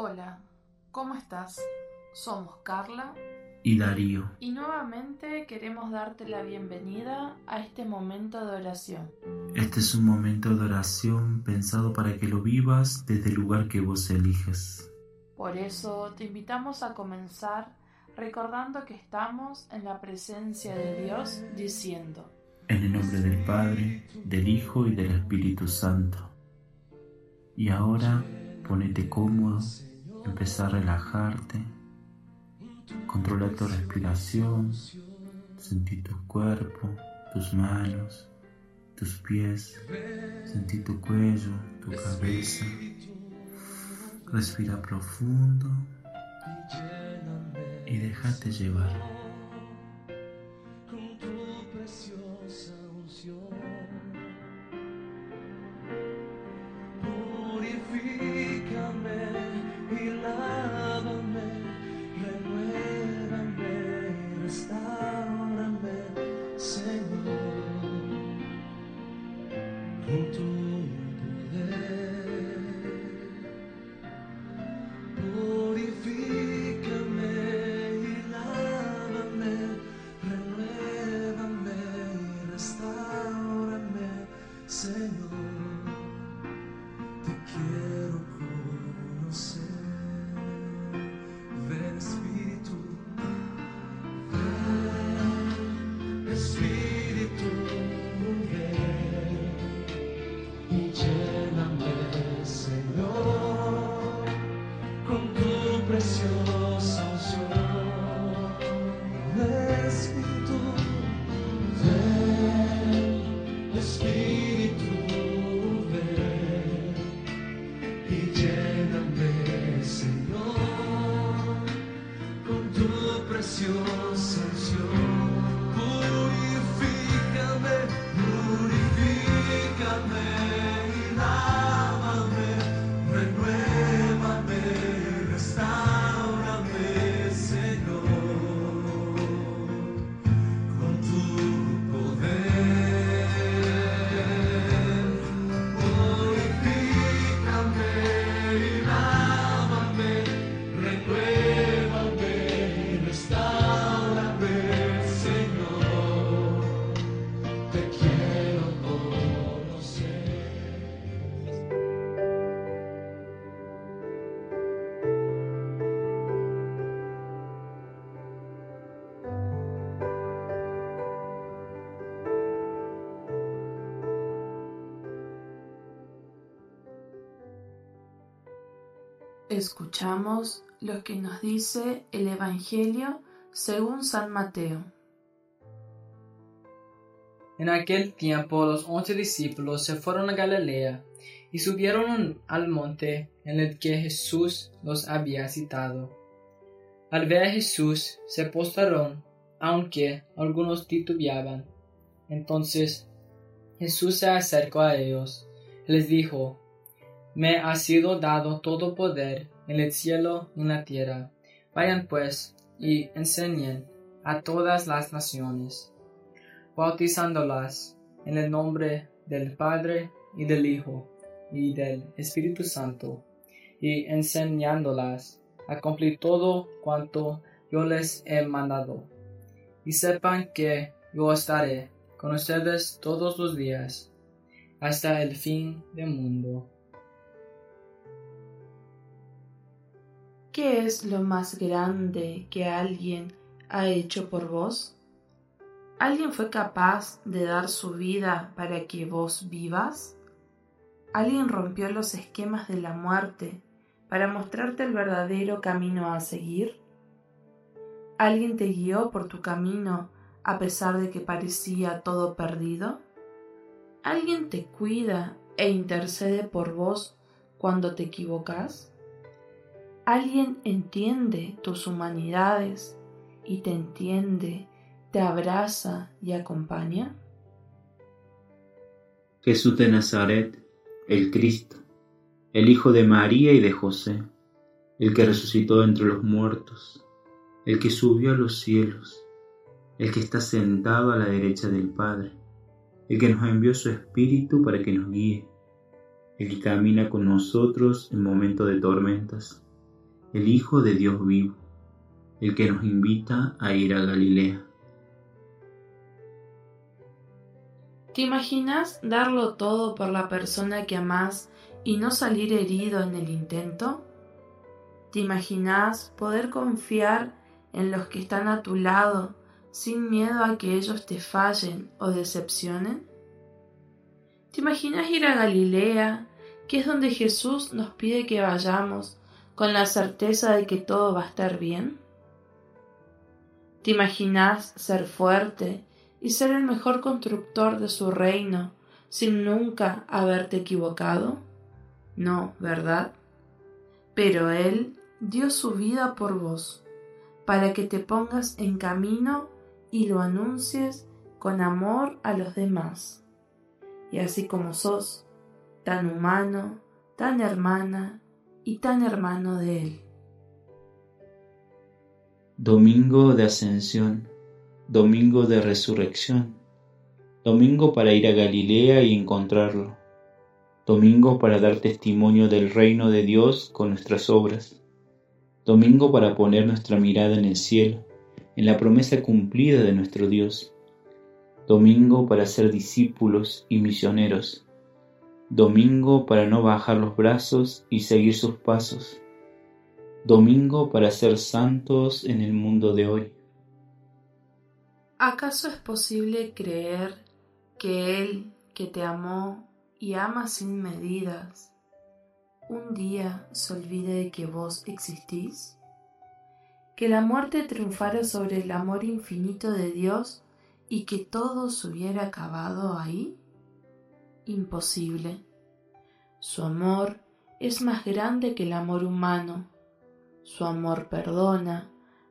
Hola, ¿cómo estás? Somos Carla y Darío. y nuevamente queremos darte la bienvenida a este momento de oración. Este es un momento de oración pensado para que lo vivas desde el lugar que vos eliges. Por eso te invitamos a comenzar recordando que estamos en la presencia de Dios diciendo, En el nombre del Padre, del Hijo y del Espíritu Santo. Y ahora ponete cómodo, empezá a relajarte, controla tu respiración, sentí tu cuerpo, tus manos, tus pies, sentí tu cuello, tu cabeza. Respira profundo y déjate llevar. Señor. Escuchamos lo que nos dice el Evangelio según San Mateo. En aquel tiempo los once discípulos se fueron a Galilea y subieron al monte en el que Jesús los había citado. Al ver a Jesús se postraron, aunque algunos titubeaban. Entonces Jesús se acercó a ellos y les dijo, Me ha sido dado todo poder en el cielo y en la tierra. Vayan pues y enseñen a todas las naciones bautizándolas en el nombre del Padre y del Hijo y del Espíritu Santo, y enseñándolas a cumplir todo cuanto yo les he mandado. Y sepan que yo estaré con ustedes todos los días, hasta el fin del mundo. ¿Qué es lo más grande que alguien ha hecho por vos? ¿Alguien fue capaz de dar su vida para que vos vivas? ¿Alguien rompió los esquemas de la muerte para mostrarte el verdadero camino a seguir? ¿Alguien te guió por tu camino a pesar de que parecía todo perdido? ¿Alguien te cuida e intercede por vos cuando te equivocas? ¿Alguien entiende tus humanidades y te entiende te abraza y acompaña? Jesús de Nazaret, el Cristo, el Hijo de María y de José, el que resucitó entre los muertos, el que subió a los cielos, el que está sentado a la derecha del Padre, el que nos envió su Espíritu para que nos guíe, el que camina con nosotros en momentos de tormentas, el Hijo de Dios vivo, el que nos invita a ir a Galilea. ¿Te imaginas darlo todo por la persona que amás y no salir herido en el intento? ¿Te imaginas poder confiar en los que están a tu lado sin miedo a que ellos te fallen o decepcionen? ¿Te imaginas ir a Galilea, que es donde Jesús nos pide que vayamos con la certeza de que todo va a estar bien? ¿Te imaginas ser fuerte y ser el mejor constructor de su reino sin nunca haberte equivocado? No, ¿verdad? Pero Él dio su vida por vos, para que te pongas en camino y lo anuncies con amor a los demás. Y así como sos, tan humano, tan hermana y tan hermano de Él. Domingo de Ascensión, Domingo de Resurrección, Domingo para ir a Galilea y encontrarlo, Domingo para dar testimonio del reino de Dios con nuestras obras, Domingo para poner nuestra mirada en el cielo, en la promesa cumplida de nuestro Dios, Domingo para ser discípulos y misioneros, Domingo para no bajar los brazos y seguir sus pasos, Domingo para ser santos en el mundo de hoy. ¿Acaso es posible creer que Él que te amó y ama sin medidas, un día se olvide de que vos existís? ¿Que la muerte triunfara sobre el amor infinito de Dios y que todo se hubiera acabado ahí? Imposible. Su amor es más grande que el amor humano. Su amor perdona,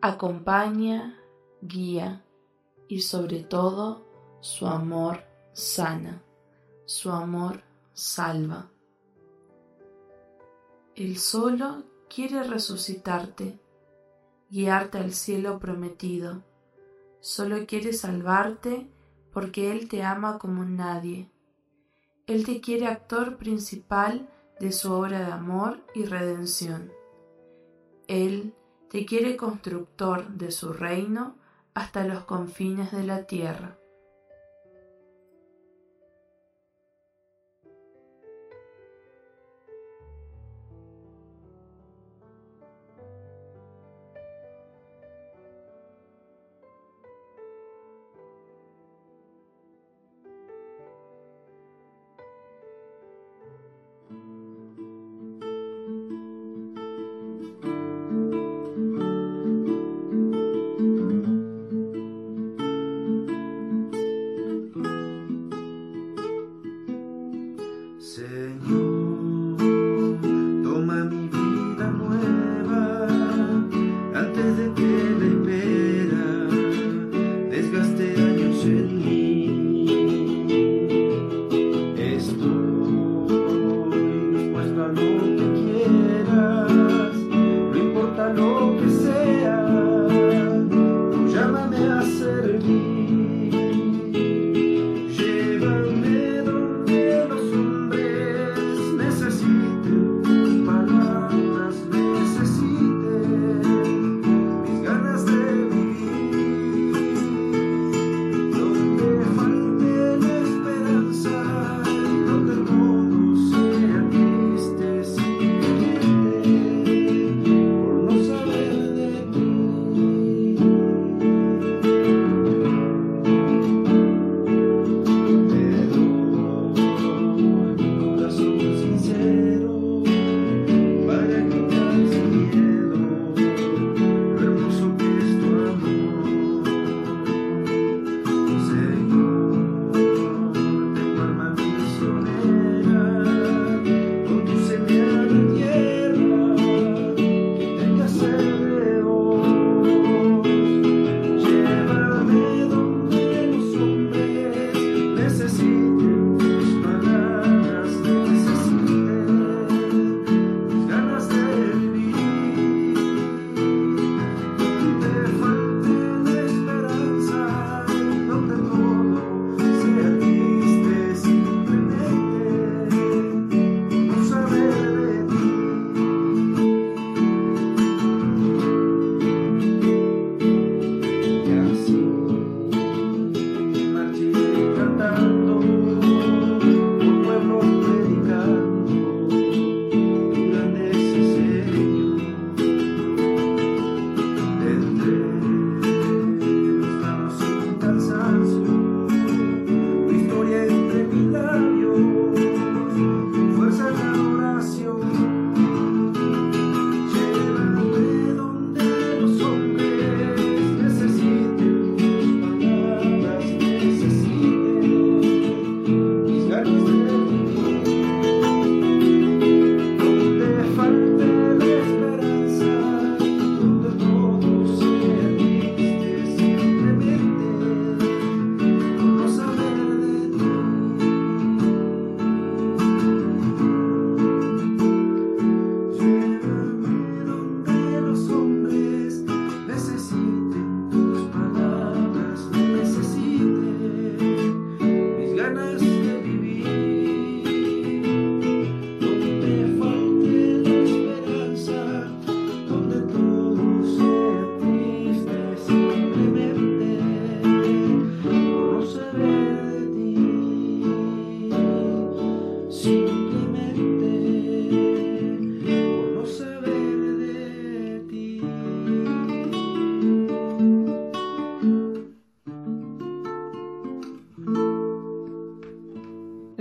acompaña, guía y sobre todo su amor sana, su amor salva. Él solo quiere resucitarte, guiarte al cielo prometido. Solo quiere salvarte porque Él te ama como nadie. Él te quiere actor principal de su obra de amor y redención. Él te quiere constructor de su reino hasta los confines de la tierra.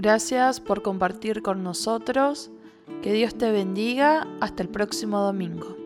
Gracias por compartir con nosotros. Que Dios te bendiga. Hasta el próximo domingo.